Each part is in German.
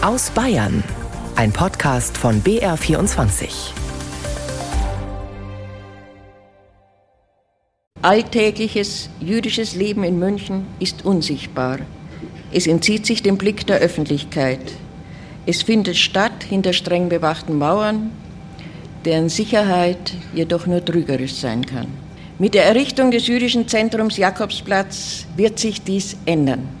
Aus Bayern. Ein Podcast von BR24. Alltägliches jüdisches Leben in München ist unsichtbar. Es entzieht sich dem Blick der Öffentlichkeit. Es findet statt hinter streng bewachten Mauern, deren Sicherheit jedoch nur trügerisch sein kann. Mit der Errichtung des jüdischen Zentrums Jakobsplatz wird sich dies ändern.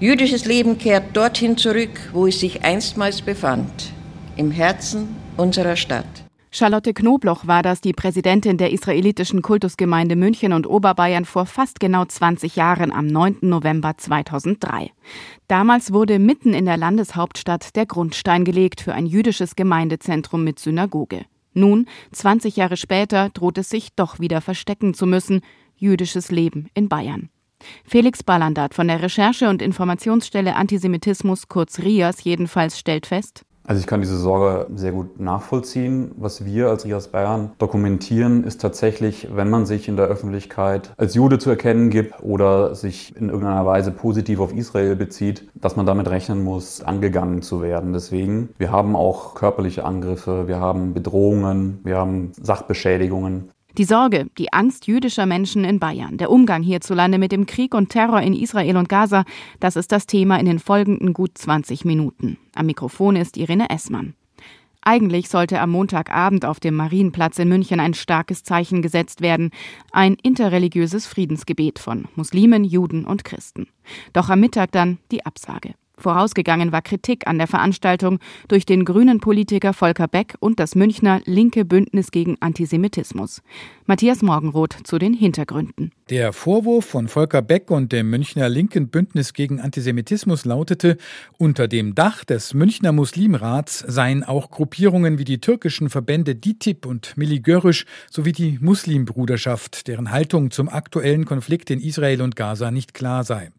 Jüdisches Leben kehrt dorthin zurück, wo es sich einstmals befand, im Herzen unserer Stadt. Charlotte Knobloch war das, die Präsidentin der israelitischen Kultusgemeinde München und Oberbayern vor fast genau 20 Jahren am 9. November 2003. Damals wurde mitten in der Landeshauptstadt der Grundstein gelegt für ein jüdisches Gemeindezentrum mit Synagoge. Nun, 20 Jahre später, droht es sich doch wieder verstecken zu müssen. Jüdisches Leben in Bayern. Felix Ballandert von der Recherche- und Informationsstelle Antisemitismus, kurz RIAS, jedenfalls stellt fest, also ich kann diese Sorge sehr gut nachvollziehen. Was wir als RIAS Bayern dokumentieren, ist tatsächlich, wenn man sich in der Öffentlichkeit als Jude zu erkennen gibt oder sich in irgendeiner Weise positiv auf Israel bezieht, dass man damit rechnen muss, angegangen zu werden. Deswegen, wir haben auch körperliche Angriffe, wir haben Bedrohungen, wir haben Sachbeschädigungen. Die Sorge, die Angst jüdischer Menschen in Bayern, der Umgang hierzulande mit dem Krieg und Terror in Israel und Gaza, das ist das Thema in den folgenden gut 20 Minuten. Am Mikrofon ist Irene Essmann. Eigentlich sollte am Montagabend auf dem Marienplatz in München ein starkes Zeichen gesetzt werden, ein interreligiöses Friedensgebet von Muslimen, Juden und Christen. Doch am Mittag dann die Absage. Vorausgegangen war Kritik an der Veranstaltung durch den grünen Politiker Volker Beck und das Münchner Linke Bündnis gegen Antisemitismus. Matthias Morgenroth zu den Hintergründen. Der Vorwurf von Volker Beck und dem Münchner Linken Bündnis gegen Antisemitismus lautete, unter dem Dach des Münchner Muslimrats seien auch Gruppierungen wie die türkischen Verbände DITIB und Milli sowie die Muslimbruderschaft, deren Haltung zum aktuellen Konflikt in Israel und Gaza nicht klar sei.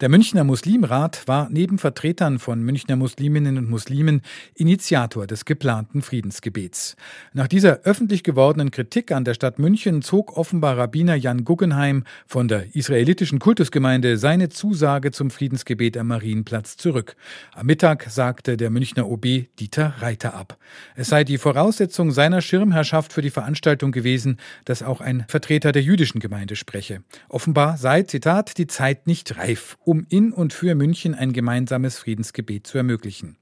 Der Münchner Muslimrat war neben Vertretern von Münchner Musliminnen und Muslimen Initiator des geplanten Friedensgebets. Nach dieser öffentlich gewordenen Kritik an der Stadt München zog offenbar Rabbiner Jan Guggenheim von der israelitischen Kultusgemeinde seine Zusage zum Friedensgebet am Marienplatz zurück. Am Mittag sagte der Münchner OB Dieter Reiter ab. Es sei die Voraussetzung seiner Schirmherrschaft für die Veranstaltung gewesen, dass auch ein Vertreter der jüdischen Gemeinde spreche. Offenbar sei, Zitat, die Zeit nicht reif, um in und für München ein gemeinsames gemeinsames Friedensgebet zu ermöglichen.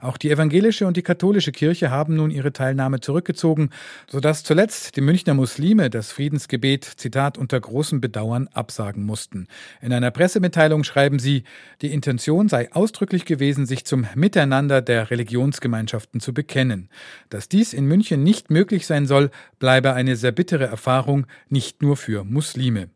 Auch die evangelische und die katholische Kirche haben nun ihre Teilnahme zurückgezogen, sodass zuletzt die Münchner Muslime das Friedensgebet, Zitat, unter großem Bedauern absagen mussten. In einer Pressemitteilung schreiben sie, die Intention sei ausdrücklich gewesen, sich zum Miteinander der Religionsgemeinschaften zu bekennen. Dass dies in München nicht möglich sein soll, bleibe eine sehr bittere Erfahrung, nicht nur für Muslime.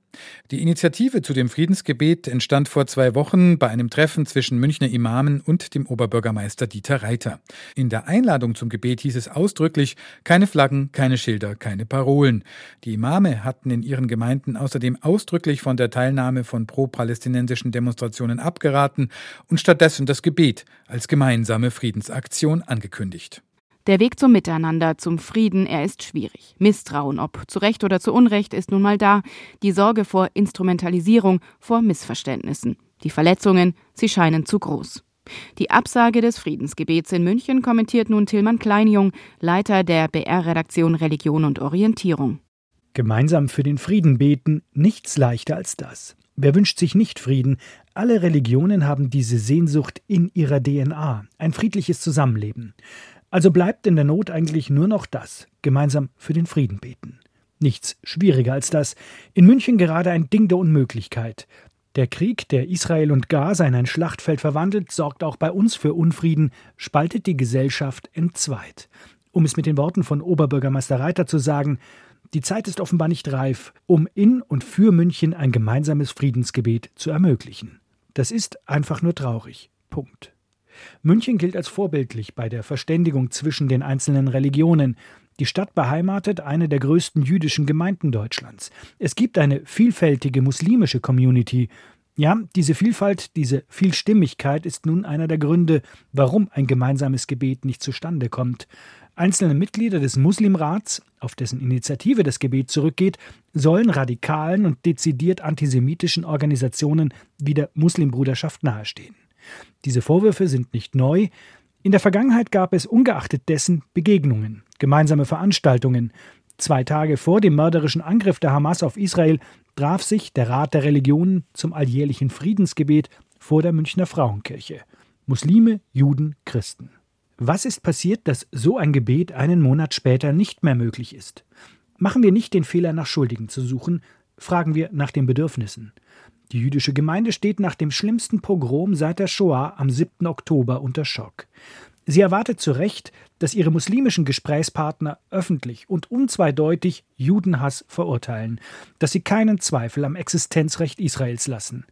Die Initiative zu dem Friedensgebet entstand vor zwei Wochen bei einem Treffen zwischen Münchner Imamen und dem Oberbürgermeister Dieter Reiter. In der Einladung zum Gebet hieß es ausdrücklich keine Flaggen, keine Schilder, keine Parolen. Die Imame hatten in ihren Gemeinden außerdem ausdrücklich von der Teilnahme von pro-palästinensischen Demonstrationen abgeraten und stattdessen das Gebet als gemeinsame Friedensaktion angekündigt. Der Weg zum Miteinander, zum Frieden, er ist schwierig. Misstrauen, ob zu Recht oder zu Unrecht, ist nun mal da. Die Sorge vor Instrumentalisierung, vor Missverständnissen. Die Verletzungen, sie scheinen zu groß. Die Absage des Friedensgebets in München kommentiert nun Tillmann Kleinjung, Leiter der BR-Redaktion Religion und Orientierung. Gemeinsam für den Frieden beten, nichts leichter als das. Wer wünscht sich nicht Frieden? Alle Religionen haben diese Sehnsucht in ihrer DNA, ein friedliches Zusammenleben. Also bleibt in der Not eigentlich nur noch das, gemeinsam für den Frieden beten. Nichts schwieriger als das. In München gerade ein Ding der Unmöglichkeit. Der Krieg, der Israel und Gaza in ein Schlachtfeld verwandelt, sorgt auch bei uns für Unfrieden, spaltet die Gesellschaft entzweit. Um es mit den Worten von Oberbürgermeister Reiter zu sagen, die Zeit ist offenbar nicht reif, um in und für München ein gemeinsames Friedensgebet zu ermöglichen. Das ist einfach nur traurig. Punkt. München gilt als vorbildlich bei der Verständigung zwischen den einzelnen Religionen. Die Stadt beheimatet eine der größten jüdischen Gemeinden Deutschlands. Es gibt eine vielfältige muslimische Community. Ja, diese Vielfalt, diese Vielstimmigkeit ist nun einer der Gründe, warum ein gemeinsames Gebet nicht zustande kommt. Einzelne Mitglieder des Muslimrats, auf dessen Initiative das Gebet zurückgeht, sollen radikalen und dezidiert antisemitischen Organisationen wie der Muslimbruderschaft nahestehen. Diese Vorwürfe sind nicht neu. In der Vergangenheit gab es ungeachtet dessen Begegnungen, gemeinsame Veranstaltungen. Zwei Tage vor dem mörderischen Angriff der Hamas auf Israel traf sich der Rat der Religionen zum alljährlichen Friedensgebet vor der Münchner Frauenkirche. Muslime, Juden, Christen. Was ist passiert, dass so ein Gebet einen Monat später nicht mehr möglich ist? Machen wir nicht den Fehler, nach Schuldigen zu suchen, fragen wir nach den Bedürfnissen. Die jüdische Gemeinde steht nach dem schlimmsten Pogrom seit der Shoah am 7. Oktober unter Schock. Sie erwartet zu Recht, dass ihre muslimischen Gesprächspartner öffentlich und unzweideutig Judenhass verurteilen, dass sie keinen Zweifel am Existenzrecht Israels lassen.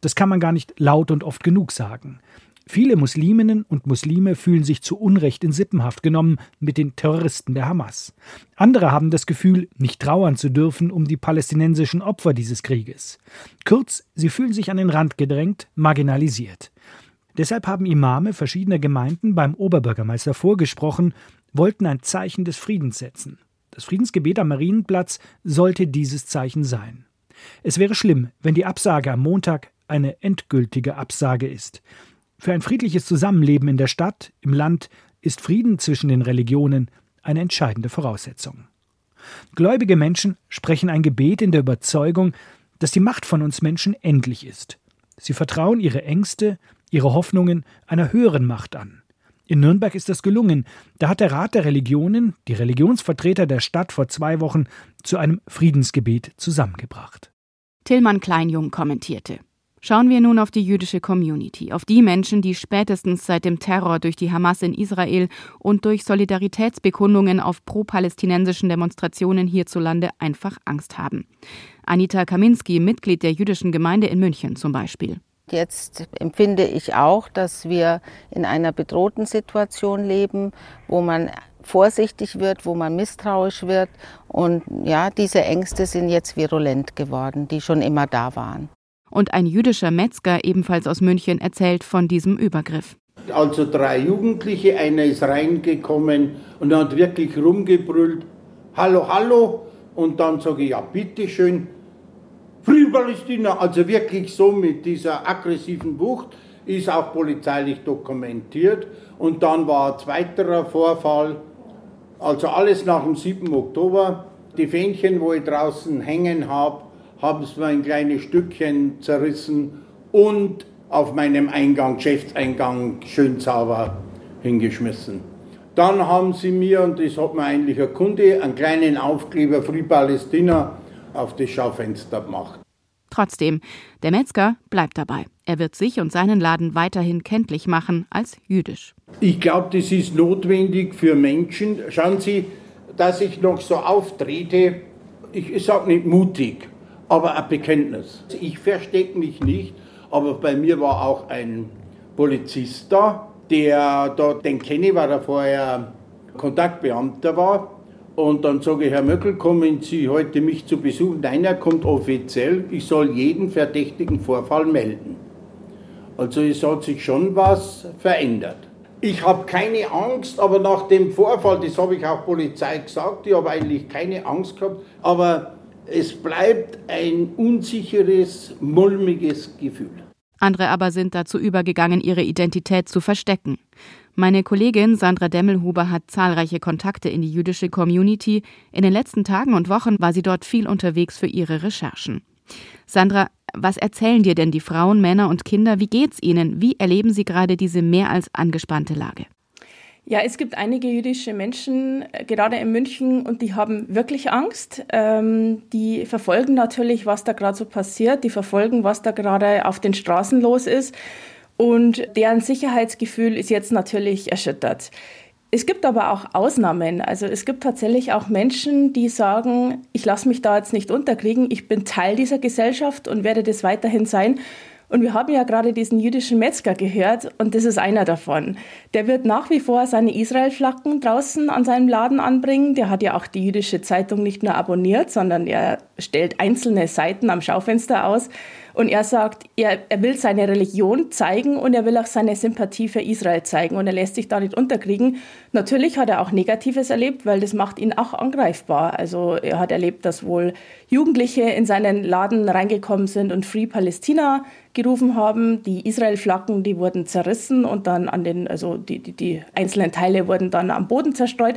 Das kann man gar nicht laut und oft genug sagen. Viele Musliminnen und Muslime fühlen sich zu Unrecht in Sippenhaft genommen mit den Terroristen der Hamas. Andere haben das Gefühl, nicht trauern zu dürfen um die palästinensischen Opfer dieses Krieges. Kurz, sie fühlen sich an den Rand gedrängt, marginalisiert. Deshalb haben Imame verschiedener Gemeinden beim Oberbürgermeister vorgesprochen, wollten ein Zeichen des Friedens setzen. Das Friedensgebet am Marienplatz sollte dieses Zeichen sein. Es wäre schlimm, wenn die Absage am Montag eine endgültige Absage ist. Für ein friedliches Zusammenleben in der Stadt, im Land ist Frieden zwischen den Religionen eine entscheidende Voraussetzung. Gläubige Menschen sprechen ein Gebet in der Überzeugung, dass die Macht von uns Menschen endlich ist. Sie vertrauen ihre Ängste, ihre Hoffnungen einer höheren Macht an. In Nürnberg ist das gelungen. Da hat der Rat der Religionen die Religionsvertreter der Stadt vor zwei Wochen zu einem Friedensgebet zusammengebracht. Tillmann Kleinjung kommentierte. Schauen wir nun auf die jüdische Community, auf die Menschen, die spätestens seit dem Terror durch die Hamas in Israel und durch Solidaritätsbekundungen auf pro-palästinensischen Demonstrationen hierzulande einfach Angst haben. Anita Kaminski, Mitglied der jüdischen Gemeinde in München zum Beispiel. Jetzt empfinde ich auch, dass wir in einer bedrohten Situation leben, wo man vorsichtig wird, wo man misstrauisch wird. Und ja, diese Ängste sind jetzt virulent geworden, die schon immer da waren. Und ein jüdischer Metzger, ebenfalls aus München, erzählt von diesem Übergriff. Also drei Jugendliche, einer ist reingekommen und hat wirklich rumgebrüllt, hallo, hallo. Und dann sage ich, ja, bitteschön, Free Palästina, also wirklich so mit dieser aggressiven Wucht, ist auch polizeilich dokumentiert. Und dann war ein zweiterer Vorfall, also alles nach dem 7. Oktober. Die Fähnchen, wo ich draußen hängen habe, haben sie mir ein kleines Stückchen zerrissen und auf meinem Eingang, Geschäftseingang, schön sauber hingeschmissen. Dann haben sie mir, und das hat mir eigentlich ein Kunde, einen kleinen Aufkleber Free Palästina auf das Schaufenster gemacht. Trotzdem, der Metzger bleibt dabei. Er wird sich und seinen Laden weiterhin kenntlich machen als jüdisch. Ich glaube, das ist notwendig für Menschen. Schauen Sie, dass ich noch so auftrete, ich sage nicht mutig, aber ein Bekenntnis. Ich verstecke mich nicht, aber bei mir war auch ein Polizist da, der da, den kenne weil er vorher Kontaktbeamter war. Und dann sage ich, Herr Möckel, kommen Sie heute mich zu besuchen? Nein, er kommt offiziell. Ich soll jeden verdächtigen Vorfall melden. Also es hat sich schon was verändert. Ich habe keine Angst, aber nach dem Vorfall, das habe ich auch Polizei gesagt, ich habe eigentlich keine Angst gehabt, aber es bleibt ein unsicheres, mulmiges Gefühl. Andere aber sind dazu übergegangen, ihre Identität zu verstecken. Meine Kollegin Sandra Demmelhuber hat zahlreiche Kontakte in die jüdische Community. In den letzten Tagen und Wochen war sie dort viel unterwegs für ihre Recherchen. Sandra, was erzählen dir denn die Frauen, Männer und Kinder? Wie geht's ihnen? Wie erleben sie gerade diese mehr als angespannte Lage? Ja, es gibt einige jüdische Menschen, äh, gerade in München, und die haben wirklich Angst. Ähm, die verfolgen natürlich, was da gerade so passiert. Die verfolgen, was da gerade auf den Straßen los ist. Und deren Sicherheitsgefühl ist jetzt natürlich erschüttert. Es gibt aber auch Ausnahmen. Also es gibt tatsächlich auch Menschen, die sagen, ich lasse mich da jetzt nicht unterkriegen, ich bin Teil dieser Gesellschaft und werde das weiterhin sein. Und wir haben ja gerade diesen jüdischen Metzger gehört und das ist einer davon. Der wird nach wie vor seine Israel-Flaggen draußen an seinem Laden anbringen. Der hat ja auch die jüdische Zeitung nicht nur abonniert, sondern er stellt einzelne Seiten am Schaufenster aus. Und er sagt, er, er will seine Religion zeigen und er will auch seine Sympathie für Israel zeigen. Und er lässt sich da nicht unterkriegen. Natürlich hat er auch Negatives erlebt, weil das macht ihn auch angreifbar. Also er hat erlebt, dass wohl Jugendliche in seinen Laden reingekommen sind und Free Palästina gerufen haben. Die Israel-Flaggen, die wurden zerrissen und dann an den, also die, die, die einzelnen Teile wurden dann am Boden zerstreut.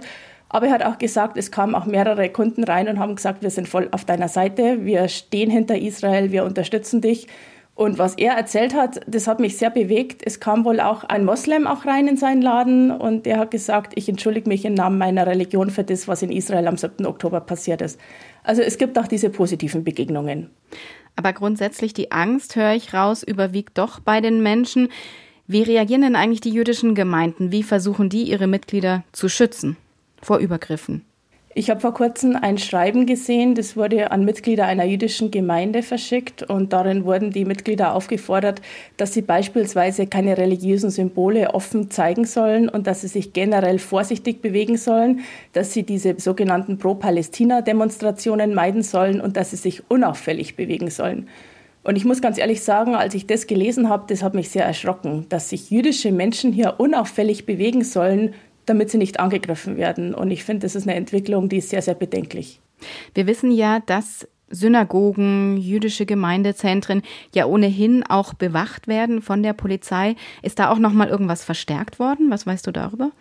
Aber er hat auch gesagt, es kamen auch mehrere Kunden rein und haben gesagt, wir sind voll auf deiner Seite, wir stehen hinter Israel, wir unterstützen dich. Und was er erzählt hat, das hat mich sehr bewegt. Es kam wohl auch ein Moslem auch rein in seinen Laden und der hat gesagt, ich entschuldige mich im Namen meiner Religion für das, was in Israel am 7. Oktober passiert ist. Also es gibt auch diese positiven Begegnungen. Aber grundsätzlich die Angst, höre ich raus, überwiegt doch bei den Menschen. Wie reagieren denn eigentlich die jüdischen Gemeinden? Wie versuchen die, ihre Mitglieder zu schützen? Vor Übergriffen? Ich habe vor kurzem ein Schreiben gesehen, das wurde an Mitglieder einer jüdischen Gemeinde verschickt und darin wurden die Mitglieder aufgefordert, dass sie beispielsweise keine religiösen Symbole offen zeigen sollen und dass sie sich generell vorsichtig bewegen sollen, dass sie diese sogenannten Pro-Palästina-Demonstrationen meiden sollen und dass sie sich unauffällig bewegen sollen. Und ich muss ganz ehrlich sagen, als ich das gelesen habe, das hat mich sehr erschrocken, dass sich jüdische Menschen hier unauffällig bewegen sollen, damit sie nicht angegriffen werden. Und ich finde, das ist eine Entwicklung, die ist sehr, sehr bedenklich. Wir wissen ja, dass Synagogen, jüdische Gemeindezentren ja ohnehin auch bewacht werden von der Polizei. Ist da auch noch mal irgendwas verstärkt worden? Was weißt du darüber?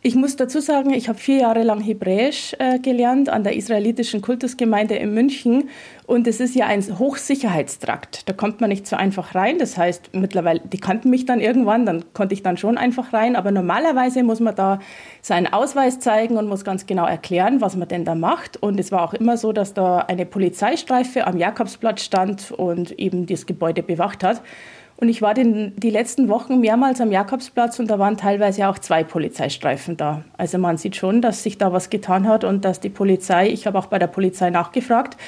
Ich muss dazu sagen, ich habe vier Jahre lang Hebräisch äh, gelernt an der israelitischen Kultusgemeinde in München. Und es ist ja ein Hochsicherheitstrakt. Da kommt man nicht so einfach rein. Das heißt, mittlerweile, die kannten mich dann irgendwann, dann konnte ich dann schon einfach rein. Aber normalerweise muss man da seinen Ausweis zeigen und muss ganz genau erklären, was man denn da macht. Und es war auch immer so, dass da eine Polizeistreife am Jakobsplatz stand und eben das Gebäude bewacht hat. Und ich war den, die letzten Wochen mehrmals am Jakobsplatz und da waren teilweise auch zwei Polizeistreifen da. Also man sieht schon, dass sich da was getan hat und dass die Polizei, ich habe auch bei der Polizei nachgefragt,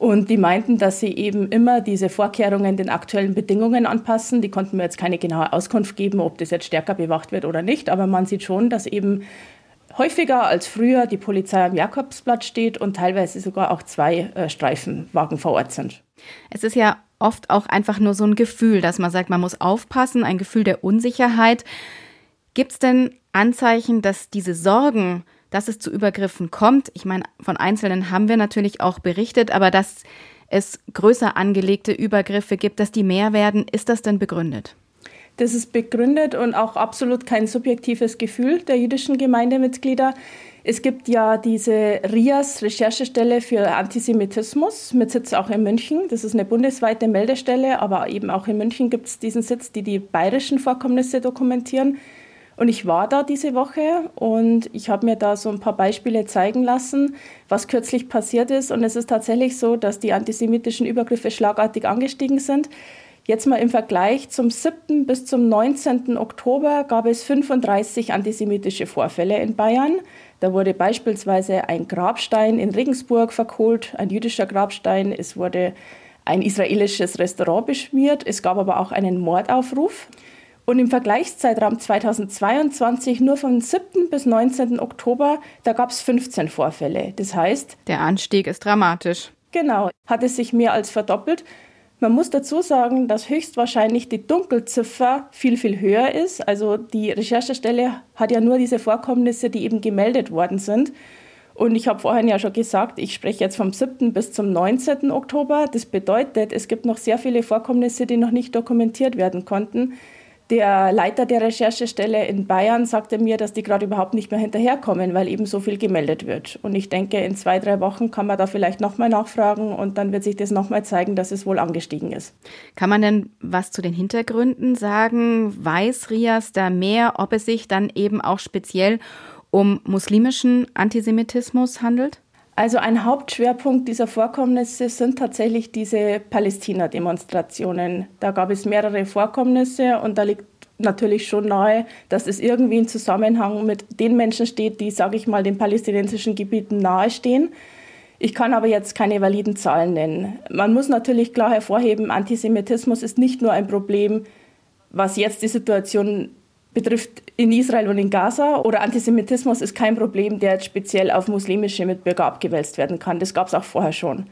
und die meinten, dass sie eben immer diese Vorkehrungen den aktuellen Bedingungen anpassen. Die konnten mir jetzt keine genaue Auskunft geben, ob das jetzt stärker bewacht wird oder nicht. Aber man sieht schon, dass eben häufiger als früher die Polizei am Jakobsplatz steht und teilweise sogar auch zwei äh, Streifenwagen vor Ort sind. Es ist ja oft auch einfach nur so ein Gefühl, dass man sagt, man muss aufpassen, ein Gefühl der Unsicherheit. Gibt es denn Anzeichen, dass diese Sorgen, dass es zu Übergriffen kommt, ich meine, von Einzelnen haben wir natürlich auch berichtet, aber dass es größer angelegte Übergriffe gibt, dass die mehr werden, ist das denn begründet? Das ist begründet und auch absolut kein subjektives Gefühl der jüdischen Gemeindemitglieder. Es gibt ja diese RIAS, Recherchestelle für Antisemitismus, mit Sitz auch in München. Das ist eine bundesweite Meldestelle, aber eben auch in München gibt es diesen Sitz, die die bayerischen Vorkommnisse dokumentieren. Und ich war da diese Woche und ich habe mir da so ein paar Beispiele zeigen lassen, was kürzlich passiert ist. Und es ist tatsächlich so, dass die antisemitischen Übergriffe schlagartig angestiegen sind. Jetzt mal im Vergleich zum 7. bis zum 19. Oktober gab es 35 antisemitische Vorfälle in Bayern. Da wurde beispielsweise ein Grabstein in Regensburg verkohlt, ein jüdischer Grabstein. Es wurde ein israelisches Restaurant beschmiert. Es gab aber auch einen Mordaufruf. Und im Vergleichszeitraum 2022, nur vom 7. bis 19. Oktober, da gab es 15 Vorfälle. Das heißt. Der Anstieg ist dramatisch. Genau, hat es sich mehr als verdoppelt. Man muss dazu sagen, dass höchstwahrscheinlich die Dunkelziffer viel, viel höher ist. Also die Recherchestelle hat ja nur diese Vorkommnisse, die eben gemeldet worden sind. Und ich habe vorhin ja schon gesagt, ich spreche jetzt vom 7. bis zum 19. Oktober. Das bedeutet, es gibt noch sehr viele Vorkommnisse, die noch nicht dokumentiert werden konnten. Der Leiter der Recherchestelle in Bayern sagte mir, dass die gerade überhaupt nicht mehr hinterherkommen, weil eben so viel gemeldet wird. Und ich denke, in zwei, drei Wochen kann man da vielleicht nochmal nachfragen und dann wird sich das nochmal zeigen, dass es wohl angestiegen ist. Kann man denn was zu den Hintergründen sagen? Weiß Rias da mehr, ob es sich dann eben auch speziell um muslimischen Antisemitismus handelt? Also ein Hauptschwerpunkt dieser Vorkommnisse sind tatsächlich diese Palästina-Demonstrationen. Da gab es mehrere Vorkommnisse und da liegt natürlich schon nahe, dass es irgendwie in Zusammenhang mit den Menschen steht, die, sage ich mal, den palästinensischen Gebieten nahestehen. Ich kann aber jetzt keine validen Zahlen nennen. Man muss natürlich klar hervorheben, Antisemitismus ist nicht nur ein Problem, was jetzt die Situation betrifft in Israel und in Gaza oder Antisemitismus ist kein Problem, der jetzt speziell auf muslimische Mitbürger abgewälzt werden kann. Das gab es auch vorher schon.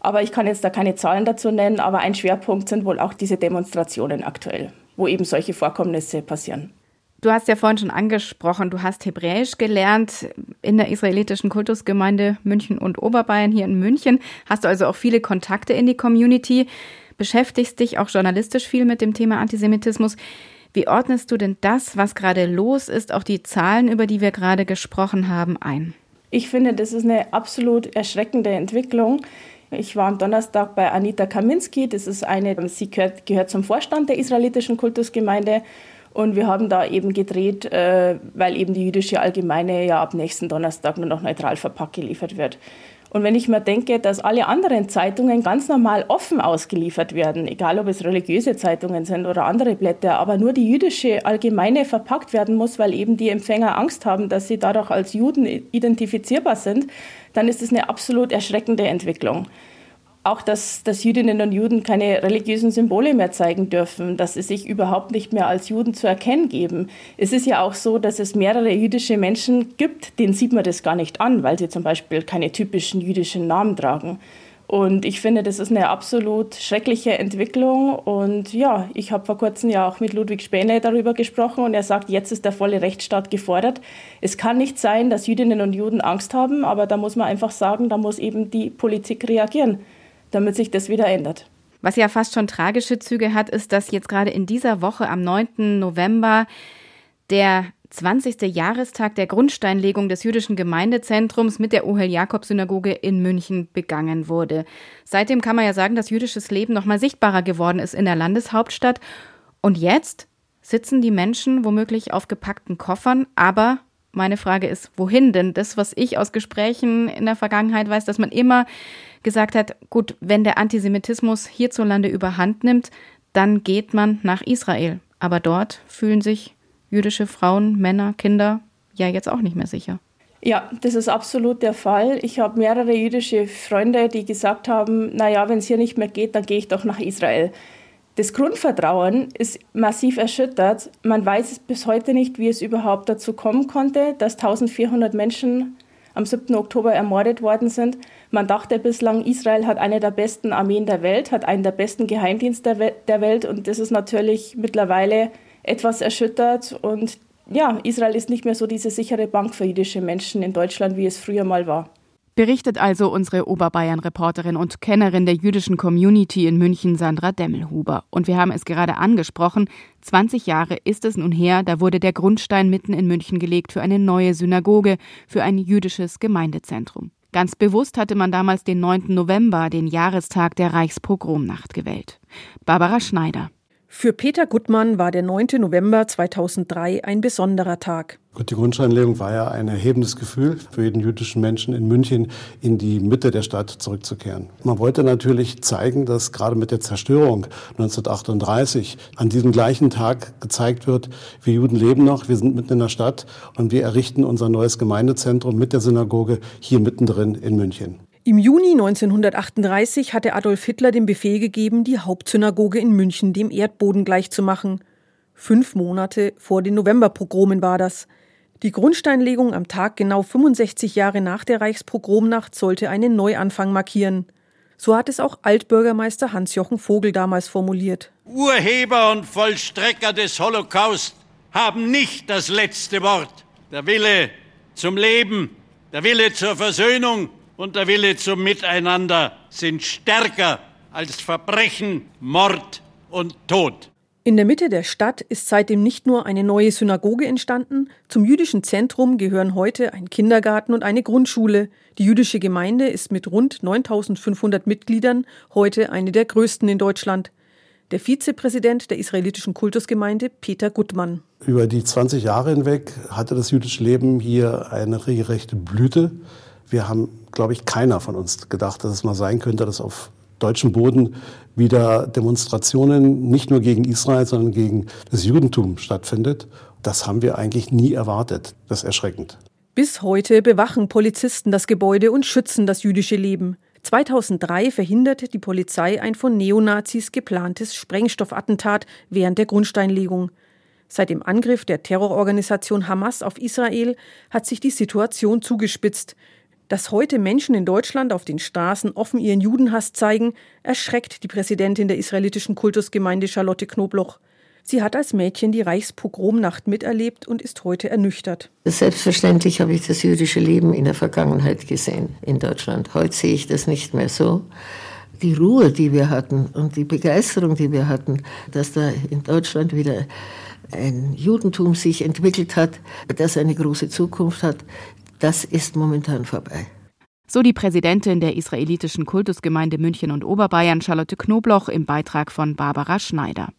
Aber ich kann jetzt da keine Zahlen dazu nennen, aber ein Schwerpunkt sind wohl auch diese Demonstrationen aktuell, wo eben solche Vorkommnisse passieren. Du hast ja vorhin schon angesprochen, du hast Hebräisch gelernt in der israelitischen Kultusgemeinde München und Oberbayern hier in München. Hast du also auch viele Kontakte in die Community, beschäftigst dich auch journalistisch viel mit dem Thema Antisemitismus. Wie ordnest du denn das, was gerade los ist, auch die Zahlen, über die wir gerade gesprochen haben, ein? Ich finde, das ist eine absolut erschreckende Entwicklung. Ich war am Donnerstag bei Anita Kaminski. Das ist eine, sie gehört, gehört zum Vorstand der israelitischen Kultusgemeinde. Und wir haben da eben gedreht, äh, weil eben die jüdische Allgemeine ja ab nächsten Donnerstag nur noch neutral verpackt geliefert wird. Und wenn ich mir denke, dass alle anderen Zeitungen ganz normal offen ausgeliefert werden, egal ob es religiöse Zeitungen sind oder andere Blätter, aber nur die jüdische Allgemeine verpackt werden muss, weil eben die Empfänger Angst haben, dass sie dadurch als Juden identifizierbar sind, dann ist es eine absolut erschreckende Entwicklung auch, dass, dass Jüdinnen und Juden keine religiösen Symbole mehr zeigen dürfen, dass sie sich überhaupt nicht mehr als Juden zu erkennen geben. Es ist ja auch so, dass es mehrere jüdische Menschen gibt, denen sieht man das gar nicht an, weil sie zum Beispiel keine typischen jüdischen Namen tragen. Und ich finde, das ist eine absolut schreckliche Entwicklung. Und ja, ich habe vor kurzem ja auch mit Ludwig Späne darüber gesprochen und er sagt, jetzt ist der volle Rechtsstaat gefordert. Es kann nicht sein, dass Jüdinnen und Juden Angst haben, aber da muss man einfach sagen, da muss eben die Politik reagieren damit sich das wieder ändert. Was ja fast schon tragische Züge hat, ist, dass jetzt gerade in dieser Woche am 9. November der 20. Jahrestag der Grundsteinlegung des jüdischen Gemeindezentrums mit der Ohel-Jakob-Synagoge in München begangen wurde. Seitdem kann man ja sagen, dass jüdisches Leben noch mal sichtbarer geworden ist in der Landeshauptstadt. Und jetzt sitzen die Menschen womöglich auf gepackten Koffern, aber meine Frage ist, wohin? Denn das, was ich aus Gesprächen in der Vergangenheit weiß, dass man immer gesagt hat, gut, wenn der Antisemitismus hierzulande überhand nimmt, dann geht man nach Israel. Aber dort fühlen sich jüdische Frauen, Männer, Kinder ja jetzt auch nicht mehr sicher. Ja, das ist absolut der Fall. Ich habe mehrere jüdische Freunde, die gesagt haben, naja, wenn es hier nicht mehr geht, dann gehe ich doch nach Israel. Das Grundvertrauen ist massiv erschüttert. Man weiß bis heute nicht, wie es überhaupt dazu kommen konnte, dass 1400 Menschen am 7. Oktober ermordet worden sind. Man dachte bislang, Israel hat eine der besten Armeen der Welt, hat einen der besten Geheimdienste der Welt und das ist natürlich mittlerweile etwas erschüttert und ja, Israel ist nicht mehr so diese sichere Bank für jüdische Menschen in Deutschland, wie es früher mal war. Berichtet also unsere Oberbayern-Reporterin und Kennerin der jüdischen Community in München, Sandra Demmelhuber. Und wir haben es gerade angesprochen, 20 Jahre ist es nun her, da wurde der Grundstein mitten in München gelegt für eine neue Synagoge, für ein jüdisches Gemeindezentrum. Ganz bewusst hatte man damals den 9. November, den Jahrestag der Reichspogromnacht, gewählt. Barbara Schneider. Für Peter Gutmann war der 9. November 2003 ein besonderer Tag. Die Grundsteinlegung war ja ein erhebendes Gefühl für jeden jüdischen Menschen in München, in die Mitte der Stadt zurückzukehren. Man wollte natürlich zeigen, dass gerade mit der Zerstörung 1938 an diesem gleichen Tag gezeigt wird, wir Juden leben noch, wir sind mitten in der Stadt und wir errichten unser neues Gemeindezentrum mit der Synagoge hier mittendrin in München. Im Juni 1938 hatte Adolf Hitler den Befehl gegeben, die Hauptsynagoge in München dem Erdboden gleichzumachen. Fünf Monate vor den Novemberpogromen war das. Die Grundsteinlegung am Tag genau 65 Jahre nach der Reichspogromnacht sollte einen Neuanfang markieren. So hat es auch Altbürgermeister Hans-Jochen Vogel damals formuliert. Urheber und Vollstrecker des Holocaust haben nicht das letzte Wort. Der Wille zum Leben, der Wille zur Versöhnung und der Wille zum Miteinander sind stärker als Verbrechen, Mord und Tod. In der Mitte der Stadt ist seitdem nicht nur eine neue Synagoge entstanden, zum jüdischen Zentrum gehören heute ein Kindergarten und eine Grundschule. Die jüdische Gemeinde ist mit rund 9500 Mitgliedern heute eine der größten in Deutschland. Der Vizepräsident der israelitischen Kultusgemeinde Peter Gutmann. Über die 20 Jahre hinweg hatte das jüdische Leben hier eine regelrechte Blüte. Wir haben, glaube ich, keiner von uns gedacht, dass es mal sein könnte, dass auf deutschem Boden wieder Demonstrationen nicht nur gegen Israel, sondern gegen das Judentum stattfindet. Das haben wir eigentlich nie erwartet. Das ist erschreckend. Bis heute bewachen Polizisten das Gebäude und schützen das jüdische Leben. 2003 verhinderte die Polizei ein von Neonazis geplantes Sprengstoffattentat während der Grundsteinlegung. Seit dem Angriff der Terrororganisation Hamas auf Israel hat sich die Situation zugespitzt. Dass heute Menschen in Deutschland auf den Straßen offen ihren Judenhass zeigen, erschreckt die Präsidentin der israelitischen Kultusgemeinde Charlotte Knobloch. Sie hat als Mädchen die Reichspogromnacht miterlebt und ist heute ernüchtert. Selbstverständlich habe ich das jüdische Leben in der Vergangenheit gesehen in Deutschland. Heute sehe ich das nicht mehr so. Die Ruhe, die wir hatten und die Begeisterung, die wir hatten, dass da in Deutschland wieder ein Judentum sich entwickelt hat, das eine große Zukunft hat, das ist momentan vorbei. So die Präsidentin der israelitischen Kultusgemeinde München und Oberbayern, Charlotte Knobloch, im Beitrag von Barbara Schneider.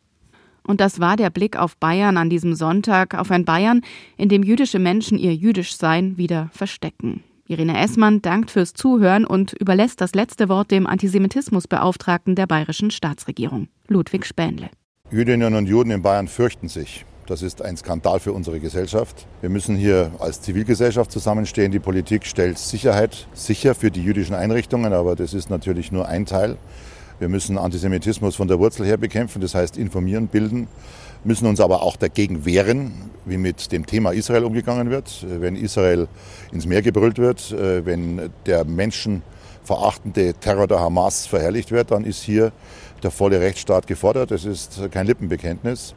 Und das war der Blick auf Bayern an diesem Sonntag, auf ein Bayern, in dem jüdische Menschen ihr Jüdischsein wieder verstecken. Irene Essmann dankt fürs Zuhören und überlässt das letzte Wort dem Antisemitismusbeauftragten der bayerischen Staatsregierung, Ludwig Spähnle. Jüdinnen und Juden in Bayern fürchten sich. Das ist ein Skandal für unsere Gesellschaft. Wir müssen hier als Zivilgesellschaft zusammenstehen. Die Politik stellt Sicherheit sicher für die jüdischen Einrichtungen, aber das ist natürlich nur ein Teil. Wir müssen Antisemitismus von der Wurzel her bekämpfen, das heißt informieren, bilden, müssen uns aber auch dagegen wehren, wie mit dem Thema Israel umgegangen wird. Wenn Israel ins Meer gebrüllt wird, wenn der menschenverachtende Terror der Hamas verherrlicht wird, dann ist hier der volle Rechtsstaat gefordert. Das ist kein Lippenbekenntnis.